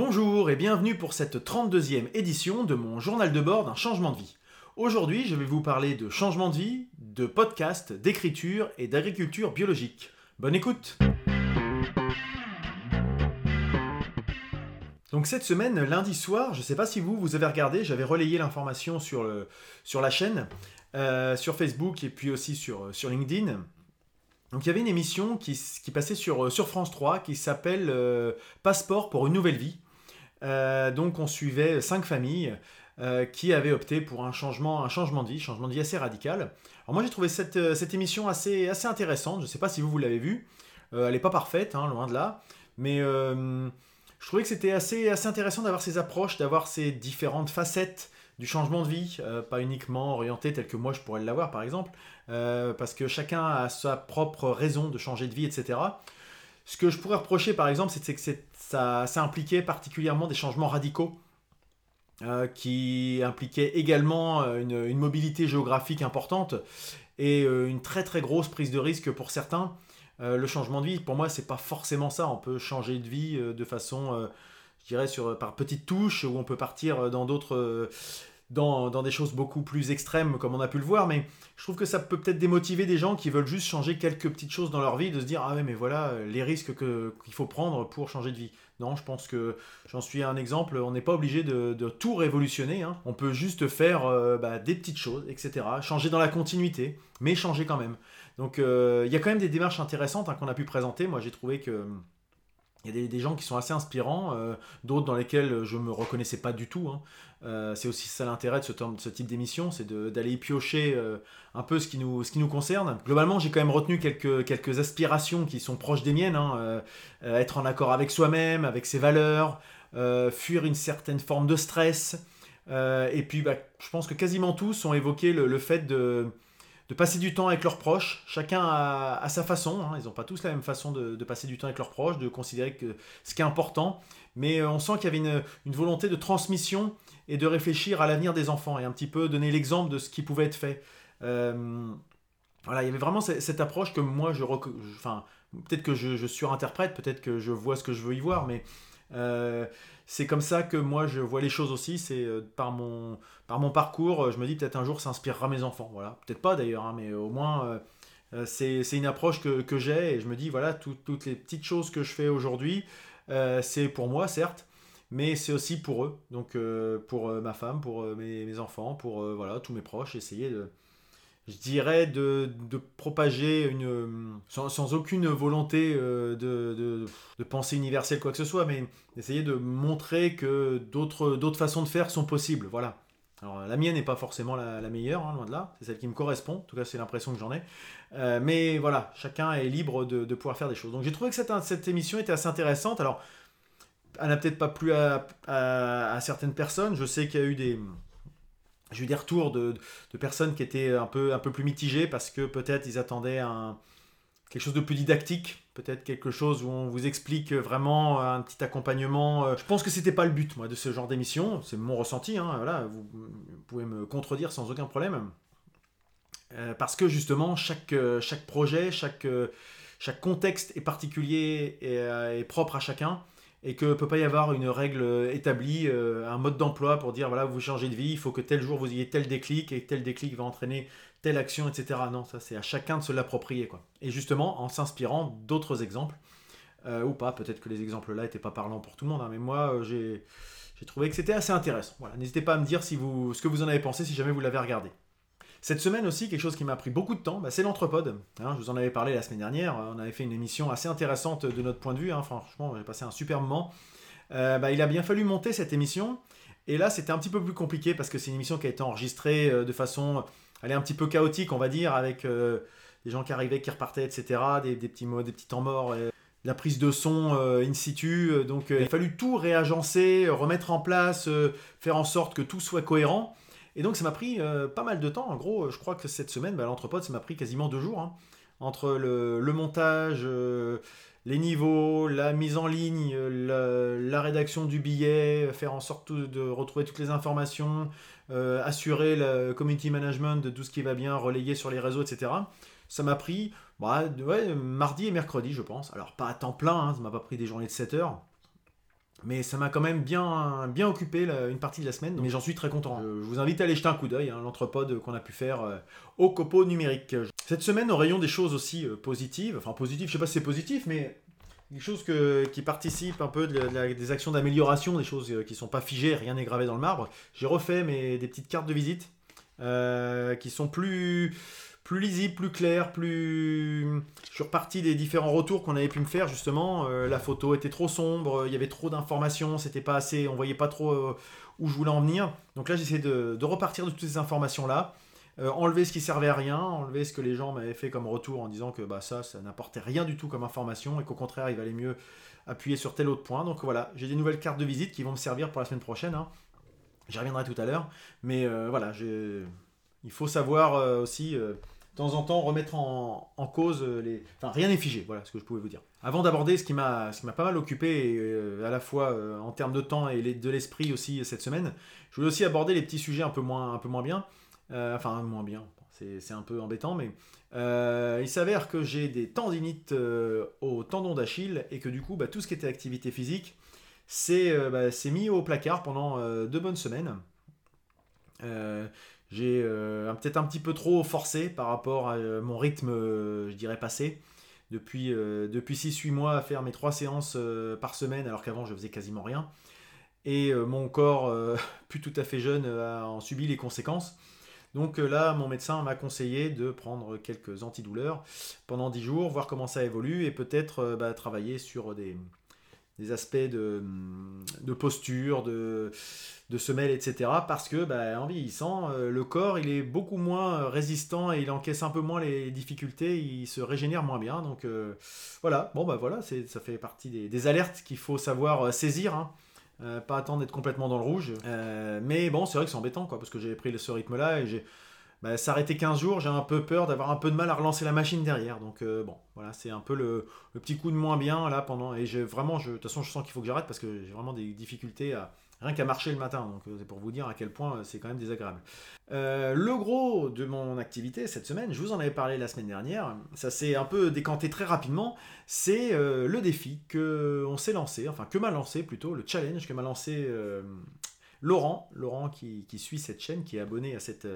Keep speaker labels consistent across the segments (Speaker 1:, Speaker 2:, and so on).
Speaker 1: Bonjour et bienvenue pour cette 32e édition de mon journal de bord d'un changement de vie. Aujourd'hui, je vais vous parler de changement de vie, de podcast, d'écriture et d'agriculture biologique. Bonne écoute Donc cette semaine, lundi soir, je ne sais pas si vous, vous avez regardé, j'avais relayé l'information sur, la chaîne, euh, sur Facebook et puis aussi sur, sur LinkedIn. Donc il y avait une émission qui, passait sur, euh, France 3 qui s'appelle euh, Passeport pour une nouvelle vie. Euh, donc on suivait cinq familles qui avaient opté pour un changement, un changement de vie, changement de vie assez radical. Alors moi j'ai trouvé cette, cette, émission assez, intéressante, je ne sais pas si vous, vous l'avez vue, elle n'est pas parfaite, hein, loin de là, mais je trouvais que c'était assez, assez intéressant d'avoir ces approches, d'avoir ces différentes facettes du changement de vie, euh, pas uniquement orienté tel que moi je pourrais l'avoir par exemple, euh, parce que chacun a sa propre raison de changer de vie, etc. Ce que je pourrais reprocher par exemple, c'est que ça, impliquait particulièrement des changements radicaux. Euh, qui impliquaient également une, une, mobilité géographique importante et une très très grosse prise de risque pour certains. le changement de vie, pour moi, c'est pas forcément ça. On peut changer de vie de façon je dirais, sur, par petites touches, où on peut partir dans d'autres dans, des choses beaucoup plus extrêmes comme on a pu le voir, mais je trouve que ça peut peut-être démotiver des gens qui veulent juste changer quelques petites choses dans leur vie, de se dire ah ouais mais voilà les risques qu'il faut prendre pour changer de vie. Non, je pense que j'en suis un exemple, on n'est pas obligé de, tout révolutionner, hein. on peut juste faire euh, bah, des petites choses, etc. Changer dans la continuité, mais changer quand même. Donc euh, il y a quand même des démarches intéressantes hein, qu'on a pu présenter, moi j'ai trouvé que... Il y a des, gens qui sont assez inspirants, euh, d'autres dans lesquels je ne me reconnaissais pas du tout. Hein. Euh, c'est aussi ça l'intérêt de ce, type d'émission, c'est d'aller piocher euh, un peu ce qui, nous, ce qui nous concerne. Globalement, j'ai quand même retenu quelques, quelques aspirations qui sont proches des miennes. Hein. être en accord avec soi-même, avec ses valeurs, fuir une certaine forme de stress. et puis, bah, je pense que quasiment tous ont évoqué le fait de de passer du temps avec leurs proches, chacun à, sa façon, hein. ils n'ont pas tous la même façon de, passer du temps avec leurs proches, de considérer que ce qui est important, mais euh, on sent qu'il y avait une, volonté de transmission et de réfléchir à l'avenir des enfants et un petit peu donner l'exemple de ce qui pouvait être fait. Euh, voilà, il y avait vraiment cette, approche que moi je, enfin, peut-être que je, surinterprète, peut-être que je vois ce que je veux y voir, mais euh, c'est comme ça que moi je vois les choses aussi. C'est euh, par mon, par mon parcours, euh, je me dis peut-être un jour ça inspirera mes enfants. Voilà, peut-être pas d'ailleurs, hein, mais au moins c'est une approche que, que j'ai et je me dis voilà toutes les petites choses que je fais aujourd'hui, c'est pour moi certes, mais c'est aussi pour eux. Donc pour ma femme, pour mes, mes, enfants, pour voilà tous mes proches, essayer de je dirais, de, propager une, sans, aucune volonté euh, de, pensée universelle, quoi que ce soit, mais d'essayer de montrer que d'autres façons de faire sont possibles. Voilà. Alors la mienne n'est pas forcément la, meilleure, hein, loin de là, c'est celle qui me correspond, en tout cas c'est l'impression que j'en ai. Euh, mais voilà, chacun est libre de, pouvoir faire des choses. Donc j'ai trouvé que cette, émission était assez intéressante. Alors, elle n'a peut-être pas plu à, certaines personnes, je sais qu'il y a eu des j'ai eu des retours de, personnes qui étaient un peu, un peu plus mitigées parce que peut-être ils attendaient un, quelque chose de plus didactique, peut-être quelque chose où on vous explique vraiment un petit accompagnement. Je pense que c'était pas le but moi de ce genre d'émission, c'est mon ressenti. Hein, voilà, vous, pouvez me contredire sans aucun problème. Euh, parce que justement chaque, chaque projet, chaque, chaque contexte est particulier et, et propre à chacun et que peut pas y avoir une règle établie, euh, un mode d'emploi pour dire voilà, vous changez de vie, il faut que tel jour vous ayez tel déclic et tel déclic va entraîner telle action, etc. Non, ça c'est à chacun de se l'approprier. quoi. Et justement, en s'inspirant d'autres exemples, euh, ou pas, peut-être que les exemples là n'étaient pas parlants pour tout le monde, hein, mais moi euh, j'ai, j'ai trouvé que c'était assez intéressant. Voilà, n'hésitez pas à me dire si vous, ce que vous en avez pensé si jamais vous l'avez regardé. Cette semaine aussi, quelque chose qui m'a pris beaucoup de temps, bah, c'est l'Entrepode. Hein, je vous en avais parlé la semaine dernière. On avait fait une émission assez intéressante de notre point de vue. Hein, franchement, j'ai passé un super moment. Euh, bah, il a bien fallu monter cette émission. Et là, c'était un petit peu plus compliqué parce que c'est une émission qui a été enregistrée euh, de façon. Elle est un petit peu chaotique, on va dire, avec euh, des gens qui arrivaient, qui repartaient, etc. Des, petits mots, des petits temps morts. la prise de son in situ. Donc, il a fallu tout réagencer, remettre en place, faire en sorte que tout soit cohérent. Et donc ça m'a pris euh, pas mal de temps. En gros, je crois que cette semaine, bah, l'entrepôt, ça m'a pris quasiment deux jours. Hein. entre le, montage, euh, les niveaux, la mise en ligne, la, rédaction du billet, faire en sorte de retrouver toutes les informations, euh, assurer le community management de tout ce qui va bien, relayer sur les réseaux, etc. Ça m'a pris bah, mardi et mercredi, je pense. Alors pas à temps plein, hein, ça m'a pas pris des journées de 7 heures. Mais ça m'a quand même bien, bien occupé une partie de la semaine, mais j'en suis très content. Je, vous invite à aller jeter un coup d'œil, hein, l'entrepode qu'on a pu faire euh, au copo numérique. Cette semaine, au rayon des choses aussi euh, positives, enfin positives, je sais pas si c'est positif, mais des choses qui participent un peu des actions d'amélioration, des choses euh, qui sont pas figées, rien n'est gravé dans le marbre. J'ai refait mes, des petites cartes de visite qui sont plus plus lisible, plus clair, plus. Je suis reparti des différents retours qu'on avait pu me faire justement. Euh, la photo était trop sombre, il y avait trop d'informations, c'était pas assez, on voyait pas trop euh, où je voulais en venir. Donc là, j'essaie de, repartir de toutes ces informations là. Euh, enlever ce qui servait à rien, enlever ce que les gens m'avaient fait comme retour en disant que bah, ça, ça n'apportait rien du tout comme information et qu'au contraire, il valait mieux appuyer sur tel autre point. Donc voilà, j'ai des nouvelles cartes de visite qui vont me servir pour la semaine prochaine. Hein. J'y reviendrai tout à l'heure. Mais voilà, il faut savoir aussi temps en temps remettre en, cause euh, les. Enfin, rien n'est figé, voilà ce que je pouvais vous dire. Avant d'aborder ce qui m'a pas mal occupé, euh, à la fois euh, en termes de temps et de l'esprit aussi cette semaine, je voulais aussi aborder les petits sujets un peu moins, un peu moins bien. enfin, moins bien, c'est un peu embêtant, mais il s'avère que j'ai des tendinites au tendon d'Achille et que du coup, bah, tout ce qui était activité physique, c'est bah, mis au placard pendant deux bonnes semaines. J'ai euh, peut-être un petit peu trop forcé par rapport à euh, mon rythme, euh, je dirais, passé. Depuis, depuis 6-8 mois à faire mes 3 séances par semaine, alors qu'avant je faisais quasiment rien. Et mon corps, plus tout à fait jeune, a en subi les conséquences. Donc là, mon médecin m'a conseillé de prendre quelques antidouleurs pendant 10 jours, voir comment ça évolue et peut-être bah, travailler sur des, des aspects de, de posture, de, de semelle, etc. Parce que bah, en vieillissant, euh, le corps il est beaucoup moins résistant et il encaisse un peu moins les difficultés, il se régénère moins bien. Donc euh, voilà, bon bah voilà, ça fait partie des, alertes qu'il faut savoir euh, saisir. Hein. pas attendre d'être complètement dans le rouge. mais bon, c'est vrai que c'est embêtant, quoi, parce que j'avais pris ce rythme-là et j'ai bah, s'arrêter 15 jours, j'ai un peu peur d'avoir un peu de mal à relancer la machine derrière. Donc bon, voilà, c'est un peu le, le, petit coup de moins bien là pendant. Et j'ai vraiment, de toute façon, je sens qu'il faut que j'arrête parce que j'ai vraiment des difficultés à, Rien qu'à marcher le matin, donc euh, c'est pour vous dire à quel point euh, c'est quand même désagréable. Euh, le gros de mon activité cette semaine, je vous en avais parlé la semaine dernière, ça s'est un peu décanté très rapidement, c'est le défi que on s'est lancé, enfin que m'a lancé plutôt, le challenge que m'a lancé Laurent, Laurent qui, suit cette chaîne, qui est abonné à cette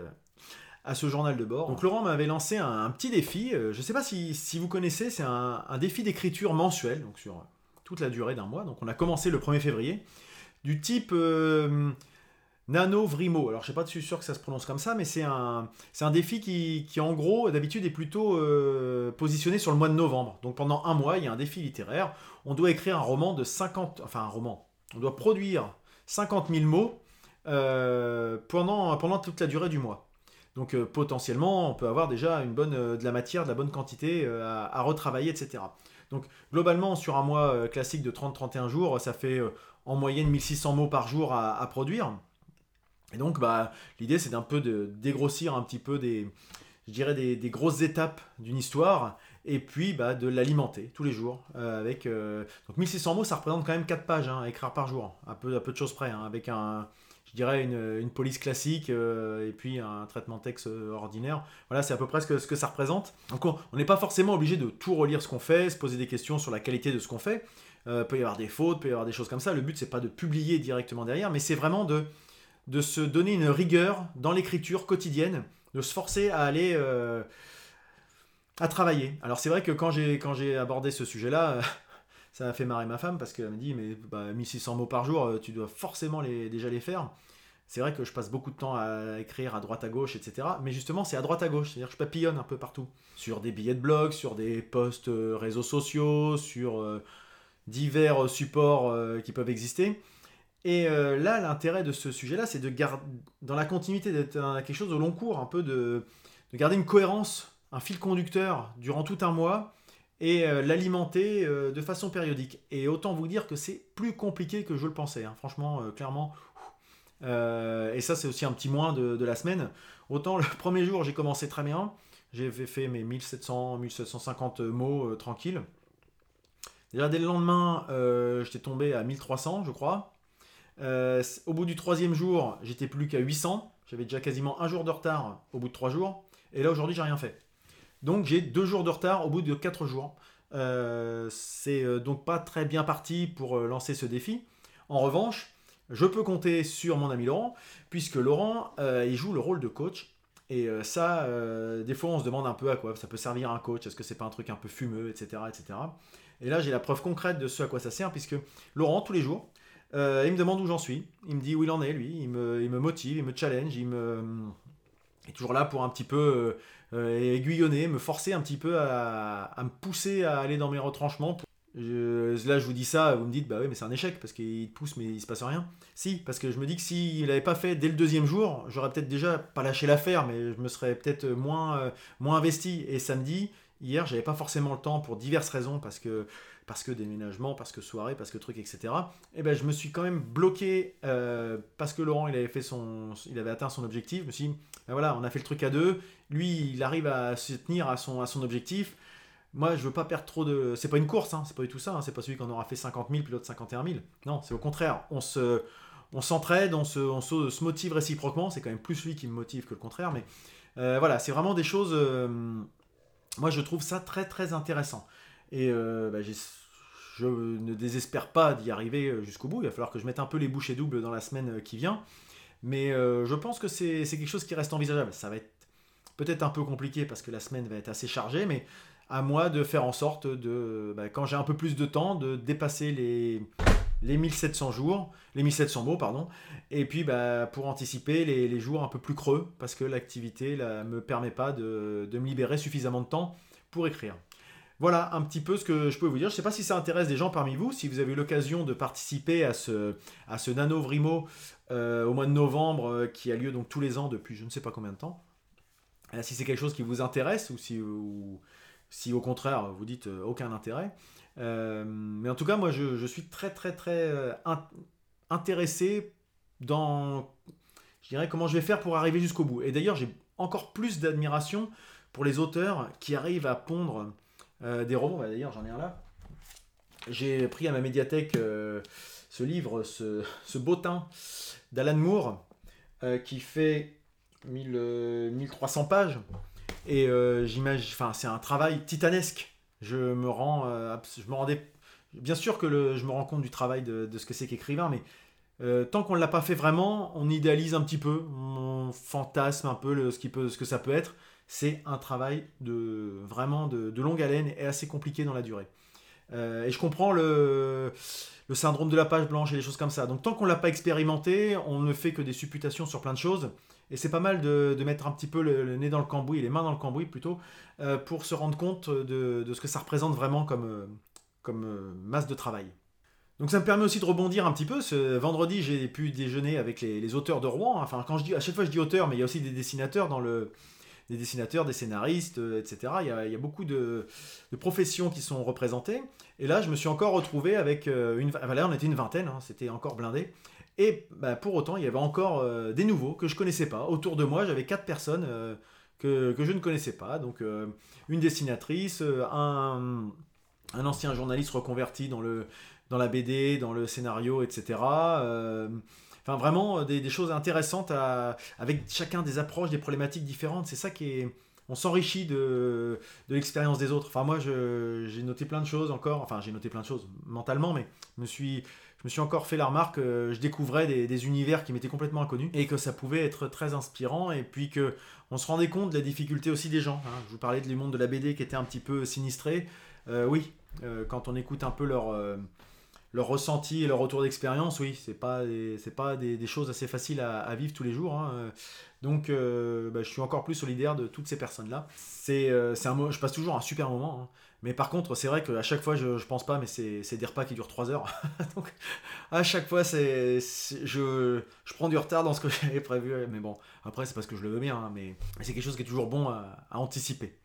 Speaker 1: à ce journal de bord. Donc Laurent m'avait lancé un, petit défi, je ne sais pas si, vous connaissez, c'est un, un, défi d'écriture mensuel, donc sur toute la durée d'un mois. Donc on a commencé le 1er février du type euh, Nano Vrimo. Alors, je ne sais pas si sûr que ça se prononce comme ça, mais c'est un, c'est un défi qui, en gros, d'habitude, est plutôt euh, positionné sur le mois de novembre. Donc, pendant un mois, il y a un défi littéraire. On doit écrire un roman de 50... Enfin, un roman. On doit produire 50 000 mots euh, pendant, pendant toute la durée du mois. Donc potentiellement, on peut avoir déjà une bonne, de la matière, de la bonne quantité à, à, retravailler, etc. Donc globalement, sur un mois classique de 30-31 jours, ça fait en moyenne 1600 mots par jour à, produire. Et donc, bah, l'idée, c'est d'un peu de dégrossir un petit peu des, je dirais, des, grosses étapes d'une histoire, et puis bah, de l'alimenter tous les jours. Euh, avec, euh, Donc 1600 mots, ça représente quand même 4 pages hein, à écrire par jour, un peu, peu de choses près, hein, avec un, je dirais une, police classique euh, et puis un traitement texte ordinaire. Voilà, c'est à peu près ce que, ça représente. Donc on n'est pas forcément obligé de tout relire ce qu'on fait, se poser des questions sur la qualité de ce qu'on fait. Euh, peut y avoir des fautes, peut y avoir des choses comme ça. Le but, c'est pas de publier directement derrière, mais c'est vraiment de, se donner une rigueur dans l'écriture quotidienne, de se forcer à aller euh, à travailler. Alors c'est vrai que quand j'ai abordé ce sujet-là, ça a fait marrer ma femme parce qu'elle me dit mais 1600 bah, mots par jour, euh, tu dois forcément les, déjà les faire. C'est vrai que je passe beaucoup de temps à écrire à droite à gauche, etc. Mais justement, c'est à droite à gauche, c'est-à-dire que je papillonne un peu partout. Sur des billets de blog, sur des posts réseaux sociaux, sur divers euh, supports euh, qui peuvent exister. Et euh, là, l'intérêt de ce sujet-là, c'est de garder, dans la continuité d'être quelque chose au long cours, un peu de, garder une cohérence, un fil conducteur durant tout un mois et l'alimenter de façon périodique. Et autant vous dire que c'est plus compliqué que je le pensais, hein. franchement, clairement. et ça, c'est aussi un petit moins de, de, la semaine. Autant le premier jour, j'ai commencé très bien, j'ai fait mes 1700, 1750 mots tranquilles. Déjà, dès le lendemain, euh, j'étais tombé à 1300, je crois. Euh, au bout du troisième jour, j'étais plus qu'à 800. J'avais déjà quasiment un jour de retard au bout de trois jours. Et là, aujourd'hui, j'ai rien fait. Donc, j'ai deux jours de retard au bout de quatre jours. Euh, c'est donc pas très bien parti pour lancer ce défi. En revanche, je peux compter sur mon ami Laurent, puisque Laurent, euh, il joue le rôle de coach. Et euh, ça, euh, des fois, on se demande un peu à quoi ça peut servir un coach. Est-ce que c'est pas un truc un peu fumeux, etc., etc. Et là, j'ai la preuve concrète de ce à quoi ça sert, puisque Laurent, tous les jours, il me demande où j'en suis. Il me dit où il en est, lui. Il me motive, il me challenge, il me est toujours là pour un petit peu aiguillonner, me forcer un petit peu à, me pousser à aller dans mes retranchements là, je vous dis ça, vous me dites, bah oui, mais c'est un échec parce qu'il pousse, mais il se passe rien. Si, parce que je me dis que s'il n'avait pas fait dès le deuxième jour, j'aurais peut-être déjà pas lâché l'affaire, mais je me serais peut-être moins, euh, moins investi. Et samedi, hier, j'avais pas forcément le temps pour diverses raisons, parce que, parce que déménagement, parce que soirée, parce que truc, etc. Et ben, je me suis quand même bloqué euh, parce que Laurent, il avait, fait son, il avait atteint son objectif. Je me suis dit, ben voilà, on a fait le truc à deux. Lui, il arrive à se tenir à son, à son objectif moi, je veux pas perdre trop de. C'est pas une course, hein, c'est pas du tout ça. Hein, c'est pas celui qu'on aura fait 50 000 puis l'autre 51 000. Non, c'est au contraire. On se, on s'entraide, on se, on se, motive réciproquement. C'est quand même plus lui qui me motive que le contraire. Mais euh, voilà, c'est vraiment des choses. Euh, moi, je trouve ça très très intéressant. Et euh, bah, je ne désespère pas d'y arriver jusqu'au bout. Il va falloir que je mette un peu les bouchées doubles dans la semaine qui vient. Mais je pense que c'est quelque chose qui reste envisageable. Ça va être peut-être un peu compliqué parce que la semaine va être assez chargée, mais à moi de faire en sorte de, bah, quand j'ai un peu plus de temps, de dépasser les, les 1700 jours, les 1700 mots, pardon, et puis bah, pour anticiper les, jours un peu plus creux, parce que l'activité ne me permet pas de, me libérer suffisamment de temps pour écrire. Voilà un petit peu ce que je peux vous dire. Je ne sais pas si ça intéresse des gens parmi vous, si vous avez eu l'occasion de participer à ce, à ce Nano Vrimo euh, au mois de novembre, euh, qui a lieu donc tous les ans depuis je ne sais pas combien de temps. Euh, si c'est quelque chose qui vous intéresse ou si si au contraire vous dites aucun intérêt. Mais en tout cas, moi je, suis très très très intéressé dans, je dirais, comment je vais faire pour arriver jusqu'au bout. Et d'ailleurs, j'ai encore plus d'admiration pour les auteurs qui arrivent à pondre des romans. Bah, d'ailleurs, j'en ai un là. J'ai pris à ma médiathèque ce livre, ce, ce bottin d'Alan Moore, qui fait 1300 pages. Et euh, j'imagine, enfin, c'est un travail titanesque. Je me rends, euh, je me rendais, bien sûr que je me rends compte du travail de, ce que c'est qu'écrivain, mais euh, tant qu'on ne l'a pas fait vraiment, on idéalise un petit peu, on fantasme un peu ce, qui peut, ce que ça peut être. C'est un travail de vraiment de, longue haleine et assez compliqué dans la durée. et je comprends le, syndrome de la page blanche et les choses comme ça. Donc tant qu'on ne l'a pas expérimenté, on ne fait que des supputations sur plein de choses. Et c'est pas mal de, mettre un petit peu le, nez dans le cambouis, les mains dans le cambouis plutôt, euh, pour se rendre compte de, ce que ça représente vraiment comme, euh, euh, masse de travail. Donc ça me permet aussi de rebondir un petit peu. Ce vendredi, j'ai pu déjeuner avec les, auteurs de Rouen. Enfin, quand je dis, à chaque fois je dis auteurs, mais il y a aussi des dessinateurs dans le, des dessinateurs, des scénaristes, etc. Il y a, beaucoup de, professions qui sont représentées. Et là, je me suis encore retrouvé avec une... Enfin, on était une vingtaine, hein, c'était encore blindé. Et bah, pour autant, il y avait encore euh, des nouveaux que je connaissais pas. Autour de moi, j'avais quatre personnes euh, que, je ne connaissais pas. Donc, euh, une dessinatrice, un, un, ancien journaliste reconverti dans, le, dans la BD, dans le scénario, etc. Enfin, vraiment des, choses intéressantes avec chacun des approches, des problématiques différentes. C'est ça qui est. On s'enrichit de, l'expérience des autres. Enfin, moi, j'ai noté plein de choses encore. Enfin, j'ai noté plein de choses mentalement, mais je me suis encore fait la remarque que je découvrais des, univers qui m'étaient complètement inconnus et que ça pouvait être très inspirant et puis que on se rendait compte de la difficulté aussi des gens. Hein. Je vous parlais du monde de la BD qui était un petit peu sinistré. Euh, oui, euh, quand on écoute un peu leur, euh, leur ressenti et leur retour d'expérience, oui, c'est pas c'est pas des, choses assez faciles à, vivre tous les jours. Hein. Donc, bah, je suis encore plus solidaire de toutes ces personnes-là. C'est un je passe toujours un super moment. Hein. Mais par contre, c'est vrai qu'à chaque fois, je, je pense pas, mais c'est des repas qui durent 3 heures. Donc, à chaque fois, c'est je, je prends du retard dans ce que j'avais prévu. Mais bon, après, c'est parce que je le veux bien, hein, mais c'est quelque chose qui est toujours bon à, anticiper.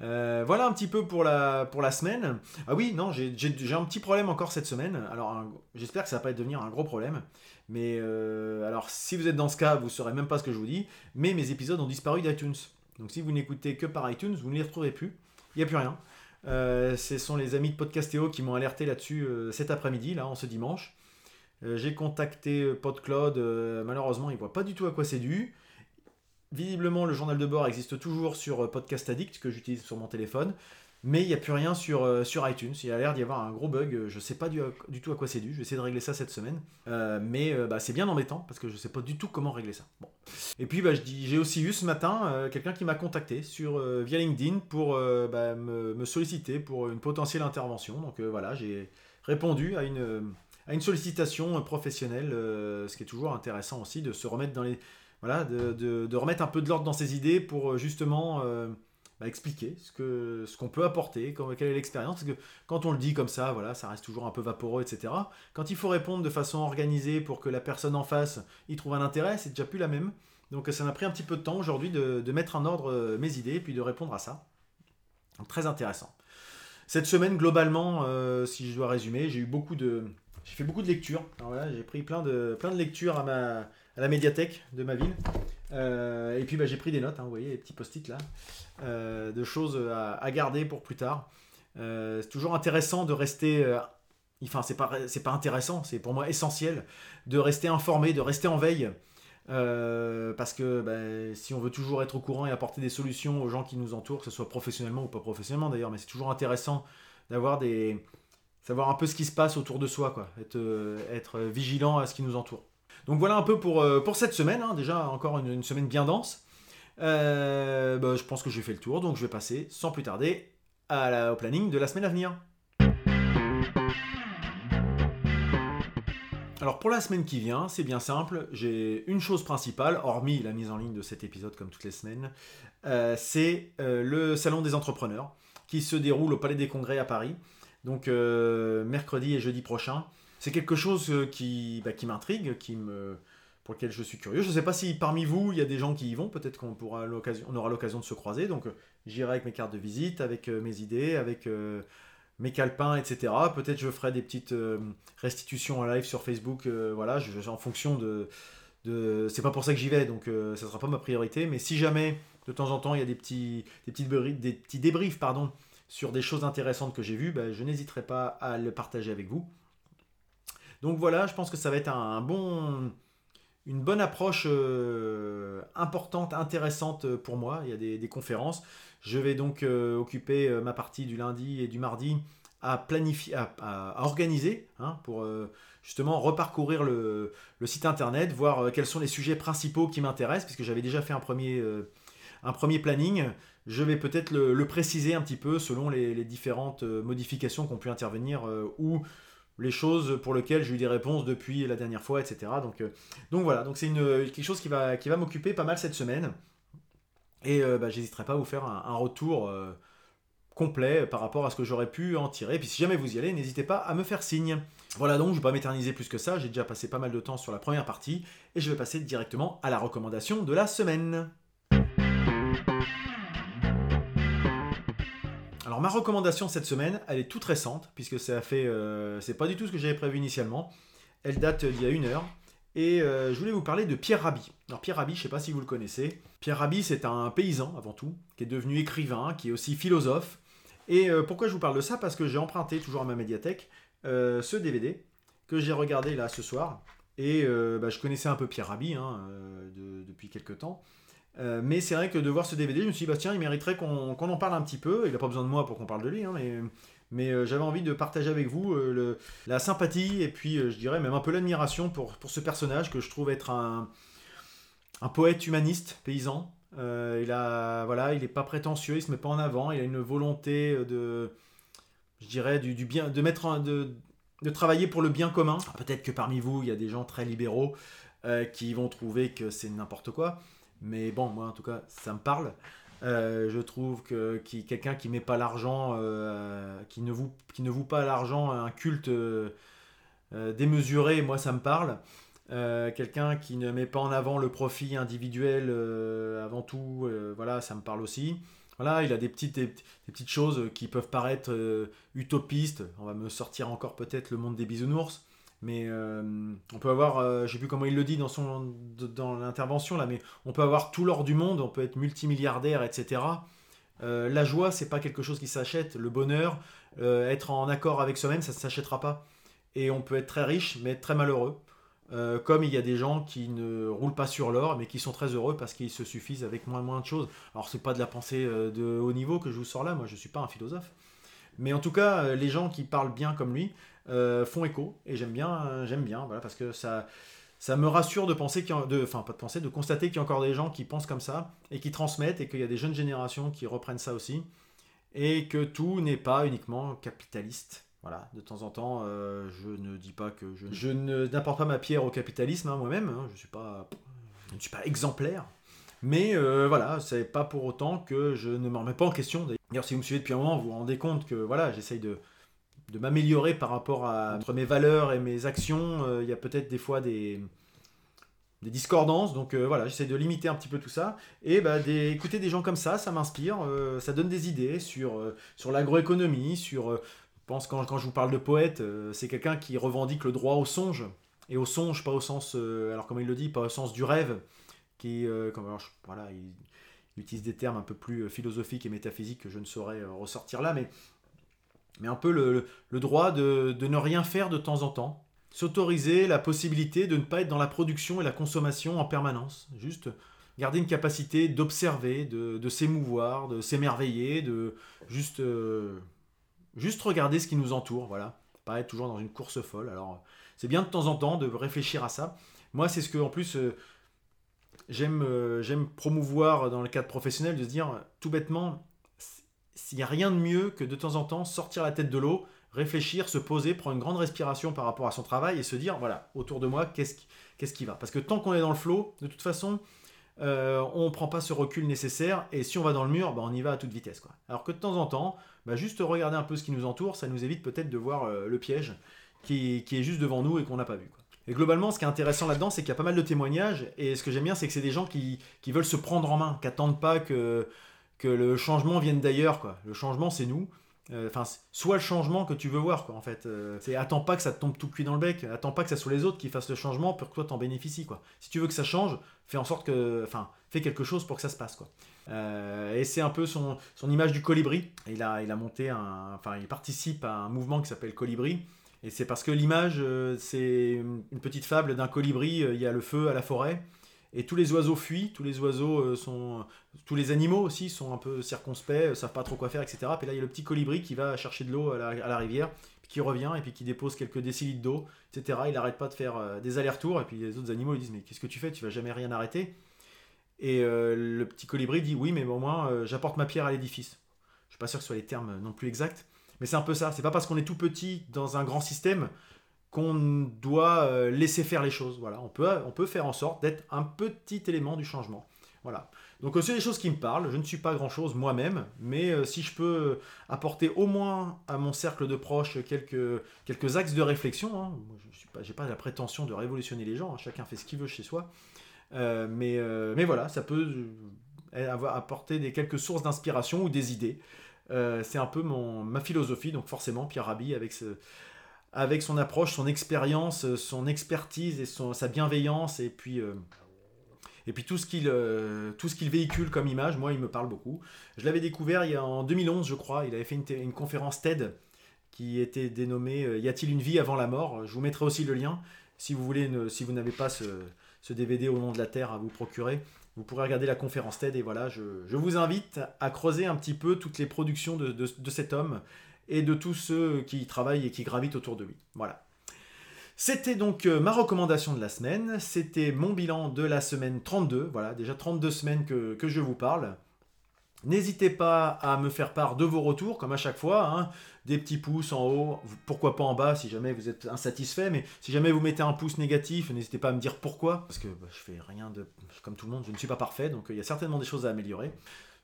Speaker 1: Euh, voilà un petit peu pour la, pour la semaine. Ah oui, non, j'ai un petit problème encore cette semaine. Alors, j'espère que ça va pas devenir un gros problème. Mais euh, alors, si vous êtes dans ce cas, vous saurez même pas ce que je vous dis. Mais mes épisodes ont disparu d'iTunes. Donc, si vous n'écoutez que par iTunes, vous ne les retrouverez plus. Il n'y a plus rien. Euh, ce sont les amis de Podcastéo qui m'ont alerté là-dessus cet après-midi, là, en ce dimanche. J'ai contacté PodCloud, malheureusement, il ne voit pas du tout à quoi c'est dû. Visiblement, le journal de bord existe toujours sur Podcast Addict, que j'utilise sur mon téléphone. mais il n'y a plus rien sur, sur iTunes. Il a l'air d'y avoir un gros bug. Je ne sais pas du, tout à quoi c'est dû. Je vais essayer de régler ça cette semaine. mais bah, c'est bien embêtant parce que je ne sais pas du tout comment régler ça. Bon. Et puis bah, j'ai aussi eu ce matin quelqu'un qui m'a contacté sur, via LinkedIn pour bah, me, me, solliciter pour une potentielle intervention. Donc voilà, j'ai répondu à une, à une sollicitation professionnelle, ce qui est toujours intéressant aussi de se remettre dans les voilà, de, de, remettre un peu de l'ordre dans ses idées pour euh, justement euh, bah, expliquer ce qu'on ce qu'on peut apporter, quelle est l'expérience. Parce que quand on le dit comme ça, voilà, ça reste toujours un peu vaporeux, etc. Quand il faut répondre de façon organisée pour que la personne en face y trouve un intérêt, c'est déjà plus la même. Donc ça m'a pris un petit peu de temps aujourd'hui de, de, mettre en ordre euh, mes idées et puis de répondre à ça. très intéressant. Cette semaine, globalement, si je dois résumer, j'ai eu beaucoup de, j'ai fait beaucoup de lectures. Voilà, j'ai pris plein de, plein de lectures à ma, à la médiathèque de ma ville. Euh, et puis bah, j'ai pris des notes, hein, vous voyez, les petits post-it là, euh, de choses à, garder pour plus tard. Euh, c'est toujours intéressant de rester. enfin, c'est pas, c'est pas intéressant, c'est pour moi essentiel de rester informé, de rester en veille. parce que bah, si on veut toujours être au courant et apporter des solutions aux gens qui nous entourent, que ce soit professionnellement ou pas professionnellement d'ailleurs, mais c'est toujours intéressant d'avoir des. savoir un peu ce qui se passe autour de soi, quoi. Être, être vigilant à ce qui nous entoure. Donc voilà un peu pour, euh, cette semaine, hein. déjà encore une, semaine bien dense. Euh, bah, je pense que j'ai fait le tour, donc je vais passer sans plus tarder au planning de la semaine à venir. Alors pour la semaine qui vient, c'est bien simple, j'ai une chose principale, hormis la mise en ligne de cet épisode comme toutes les semaines, euh, c'est le Salon des entrepreneurs qui se déroule au Palais des Congrès à Paris, donc mercredi et jeudi prochain c'est quelque chose euh, qui, bah, qui m'intrigue, qui me, pour lequel je suis curieux. Je ne sais pas si parmi vous, il y a des gens qui y vont. Peut-être qu'on pourra on aura l'occasion de se croiser. Donc, euh, j'irai avec mes cartes de visite, avec euh, mes idées, avec mes calepins, etc. Peut-être je ferai des petites restitutions en live sur Facebook. voilà, en fonction de. de c'est pas pour ça que j'y vais, donc ça sera pas ma priorité. Mais si jamais de temps en temps il y a des petits, des des petits débriefs, pardon, sur des choses intéressantes que j'ai vues, bah, je n'hésiterai pas à le partager avec vous. Donc voilà, je pense que ça va être une bonne approche euh, importante, intéressante pour moi. Il y a des, conférences. Je vais donc euh, occuper euh, ma partie du lundi et du mardi à planifier, à, organiser, hein, pour justement reparcourir le, site internet, voir quels sont les sujets principaux qui m'intéressent, puisque j'avais déjà fait un premier, planning. Je vais peut-être le, préciser un petit peu selon les, différentes modifications qui ont pu intervenir ou les choses pour lesquelles j'ai eu des réponses depuis la dernière fois, etc. Donc, euh, donc voilà, c'est quelque chose qui va, qui va m'occuper pas mal cette semaine. Et euh, bah, j'hésiterai pas à vous faire un, retour euh, complet par rapport à ce que j'aurais pu en tirer. Et puis si jamais vous y allez, n'hésitez pas à me faire signe. Voilà donc, je ne vais pas m'éterniser plus que ça, j'ai déjà passé pas mal de temps sur la première partie, et je vais passer directement à la recommandation de la semaine. Alors ma recommandation cette semaine, elle est toute récente, puisque ça fait, euh, c'est pas du tout ce que j'avais prévu initialement. Elle date d'il y a une heure. Et euh, je voulais vous parler de Pierre Rabhi. Alors Pierre Rabhi, je ne sais pas si vous le connaissez. Pierre Rabhi, c'est un paysan avant tout, qui est devenu écrivain, qui est aussi philosophe. Et euh, pourquoi je vous parle de ça? Parce que j'ai emprunté toujours à ma médiathèque ce DVD que j'ai regardé là ce soir. Et bah, je connaissais un peu Pierre Rabhi hein, depuis quelques temps. Euh, mais c'est vrai que de voir ce DVD, je me suis dit, bah, tiens, il mériterait qu'on en parle un petit peu. Il n'a pas besoin de moi pour qu'on parle de lui, hein, mais, mais euh, j'avais envie de partager avec vous euh, la sympathie et puis, je dirais, même un peu l'admiration pour, pour ce personnage que je trouve être un, un poète humaniste, paysan. il a, voilà, il n'est pas prétentieux, il se met pas en avant, il a une volonté de, je dirais, du bien, de mettre, de, de travailler pour le bien commun. Peut-être que parmi vous, il y a des gens très libéraux qui vont trouver que c'est n'importe quoi. Mais bon, moi en tout cas, ça me parle. Euh, je trouve que quelqu'un qui met pas l'argent, euh, qui ne voue qui ne voue pas l'argent un culte euh, démesuré, moi ça me parle. quelqu'un qui ne met pas en avant le profit individuel avant tout, voilà, ça me parle aussi. Voilà, il a des petites, des, petites choses qui peuvent paraître utopistes. On va me sortir encore peut-être le monde des bisounours. Mais euh, on peut avoir, euh, je sais plus comment il le dit dans, son, dans l'intervention là, mais on peut avoir tout l'or du monde, on peut être multimilliardaire, etc. Euh, la joie, c'est pas quelque chose qui s'achète. Le bonheur, être en accord avec soi-même, ça ne s'achètera pas. Et on peut être très riche, mais être très malheureux. Euh, comme il y a des gens qui ne roulent pas sur l'or, mais qui sont très heureux parce qu'ils se suffisent avec moins moins de choses. Alors c'est pas de la pensée euh, de haut niveau que je vous sors là, moi je suis pas un philosophe. Mais en tout cas, euh, les gens qui parlent bien comme lui font écho et j'aime bien, j'aime bien, voilà, parce que ça, ça me rassure de penser enfin pas de penser, de constater qu'il y a encore des gens qui pensent comme ça et qui transmettent et qu'il y a des jeunes générations qui reprennent ça aussi et que tout n'est pas uniquement capitaliste. Voilà, de temps en temps, euh, je ne dis pas que je, je n'apporte pas ma pierre au capitalisme hein, moi-même. Hein, je suis pas, je ne suis pas exemplaire. Mais euh, voilà, c'est pas pour autant que je ne m'en remets pas en question. D'ailleurs, si vous me suivez depuis un moment, vous vous rendez compte que voilà, j'essaye de, de m'améliorer par rapport à entre mes valeurs et mes actions. Euh, il y a peut-être des fois des, des discordances. Donc euh, voilà, j'essaie de limiter un petit peu tout ça. Et bah, d'écouter des gens comme ça, ça m'inspire. ça donne des idées sur, sur l'agroéconomie, sur je pense quand, quand je vous parle de poète, euh, c'est quelqu'un qui revendique le droit au songe. Et au songe, pas au sens, euh, alors comme il le dit, pas au sens du rêve, qui, euh, comme, voilà, il, utilise des termes un peu plus philosophiques et métaphysiques que je ne saurais ressortir là, mais, mais un peu le, droit de, de, ne rien faire de temps en temps, s'autoriser la possibilité de ne pas être dans la production et la consommation en permanence, juste garder une capacité d'observer, de, s'émouvoir, de s'émerveiller, de juste Juste regarder ce qui nous entoure, voilà. Pas être toujours dans une course folle. Alors, c'est bien de temps en temps de réfléchir à ça. Moi, c'est ce que, en plus, euh, j'aime, euh, j'aime promouvoir dans le cadre professionnel, de se dire, tout bêtement, s'il n'y a rien de mieux que de temps en temps sortir la tête de l'eau, réfléchir, se poser, prendre une grande respiration par rapport à son travail et se dire, voilà, autour de moi, qu'est-ce qui, qui va? Parce que tant qu'on est dans le flot, de toute façon, euh, on ne prend pas ce recul nécessaire, et si on va dans le mur, bah, on y va à toute vitesse. Quoi. Alors que de temps en temps, bah, juste regarder un peu ce qui nous entoure, ça nous évite peut-être de voir euh, le piège qui, est juste devant nous et qu'on n'a pas vu. Et globalement, ce qui est intéressant là-dedans, c'est qu'il y a pas mal de témoignages, et ce que j'aime bien, c'est que c'est des gens qui, veulent se prendre en main, qui n'attendent pas que, que le changement vienne d'ailleurs. Le changement, c'est nous. Euh, enfin, soit le changement que tu veux voir, quoi, en fait. Euh, c'est attends pas que ça te tombe tout cuit dans le bec, attends pas que ça soit les autres qui fassent le changement pour que toi t'en bénéficies, quoi. Si tu veux que ça change, fais en sorte que, enfin, fais quelque chose pour que ça se passe, quoi. Euh, et c'est un peu son, son, image du colibri. Il a, il a monté un, enfin, il participe à un mouvement qui s'appelle Colibri. Et c'est parce que l'image, c'est une petite fable d'un colibri. Il y a le feu à la forêt et tous les oiseaux fuient, tous les oiseaux euh, sont, tous les animaux aussi sont un peu circonspects, euh, savent pas trop quoi faire, etc. Et là il y a le petit colibri qui va chercher de l'eau à, la, rivière, puis qui revient et puis qui dépose quelques décilitres d'eau, etc. Il n'arrête pas de faire euh, des allers-retours et puis les autres animaux lui disent mais qu'est-ce que tu fais, tu vas jamais rien arrêter. Et le petit colibri dit oui mais au moins j'apporte ma pierre à l'édifice. Je suis pas sûr que ce soit les termes non plus exacts, mais c'est un peu ça. C'est pas parce qu'on est tout petit dans un grand système qu'on doit euh, laisser faire les choses. Voilà, on peut, on peut faire en sorte d'être un petit élément du changement. Voilà. Donc c'est des choses qui me parlent. Je ne suis pas grand-chose moi-même, mais euh, si je peux apporter au moins à mon cercle de proches quelques, quelques axes de réflexion, hein, je n'ai pas, pas la prétention de révolutionner les gens, hein, chacun fait ce qu'il veut chez soi, euh, mais, mais voilà, ça peut avoir apporté des quelques sources d'inspiration ou des idées. C'est un peu mon, ma philosophie, donc forcément Pierre Rabhi avec ce, avec son approche, son expérience, euh, son expertise et sa bienveillance et puis euh, et puis tout ce qu'il euh, ce véhicule comme image, moi il me parle beaucoup. Je l'avais découvert il y a, en 2011 je crois, il avait fait une, conférence TED qui était dénommée Y a-t-il une vie avant la mort? Je vous mettrai aussi le lien si vous voulez si vous n'avez pas ce, DVD au nom de la terre à vous procurer. Vous pourrez regarder la conférence TED et voilà, je, vous invite à creuser un petit peu toutes les productions de, cet homme et de tous ceux qui travaillent et qui gravitent autour de lui. Voilà. C'était donc euh, ma recommandation de la semaine, c'était mon bilan de la semaine 32, voilà, déjà 32 semaines que, je vous parle. N'hésitez pas à me faire part de vos retours, comme à chaque fois, hein. des petits pouces en haut, pourquoi pas en bas si jamais vous êtes insatisfait, mais si jamais vous mettez un pouce négatif, n'hésitez pas à me dire pourquoi, parce que bah, je fais rien de... Comme tout le monde, je ne suis pas parfait, donc euh, il y a certainement des choses à améliorer.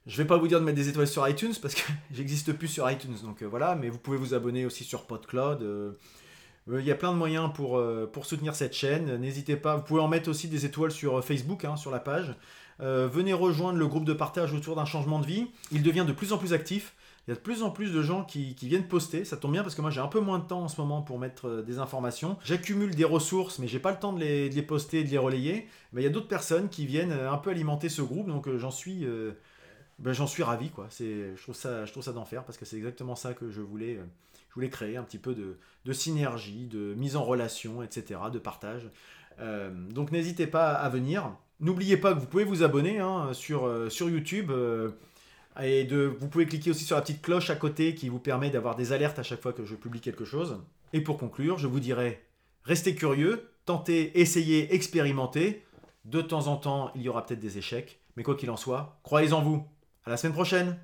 Speaker 1: Je vais pas vous dire de mettre des étoiles sur iTunes parce que j'existe plus sur iTunes, donc euh, voilà. Mais vous pouvez vous abonner aussi sur PodCloud. Euh, il y a plein de moyens pour, pour soutenir cette chaîne. N'hésitez pas. Vous pouvez en mettre aussi des étoiles sur Facebook, hein, sur la page. Venez rejoindre le groupe de partage autour d'un changement de vie. Il devient de plus en plus actif. Il y a de plus en plus de gens qui, viennent poster. Ça tombe bien parce que moi j'ai un peu moins de temps en ce moment pour mettre des informations. J'accumule des ressources, mais j'ai pas le temps de les, de les, poster de les relayer. Mais il y a d'autres personnes qui viennent un peu alimenter ce groupe, donc j'en suis ben, suis ravi quoi. Je trouve ça, je trouve ça d'enfer parce que c'est exactement ça que je voulais, euh, je voulais créer un petit peu de, synergie, de mise en relation, etc., de partage. Euh, donc n'hésitez pas à venir. N'oubliez pas que vous pouvez vous abonner hein, sur, euh, sur YouTube. euh, et de, vous pouvez cliquer aussi sur la petite cloche à côté qui vous permet d'avoir des alertes à chaque fois que je publie quelque chose. Et pour conclure, je vous dirais, restez curieux, tentez, essayez, expérimentez. De temps en temps, il y aura peut-être des échecs, mais quoi qu'il en soit, croyez en vous. À la semaine prochaine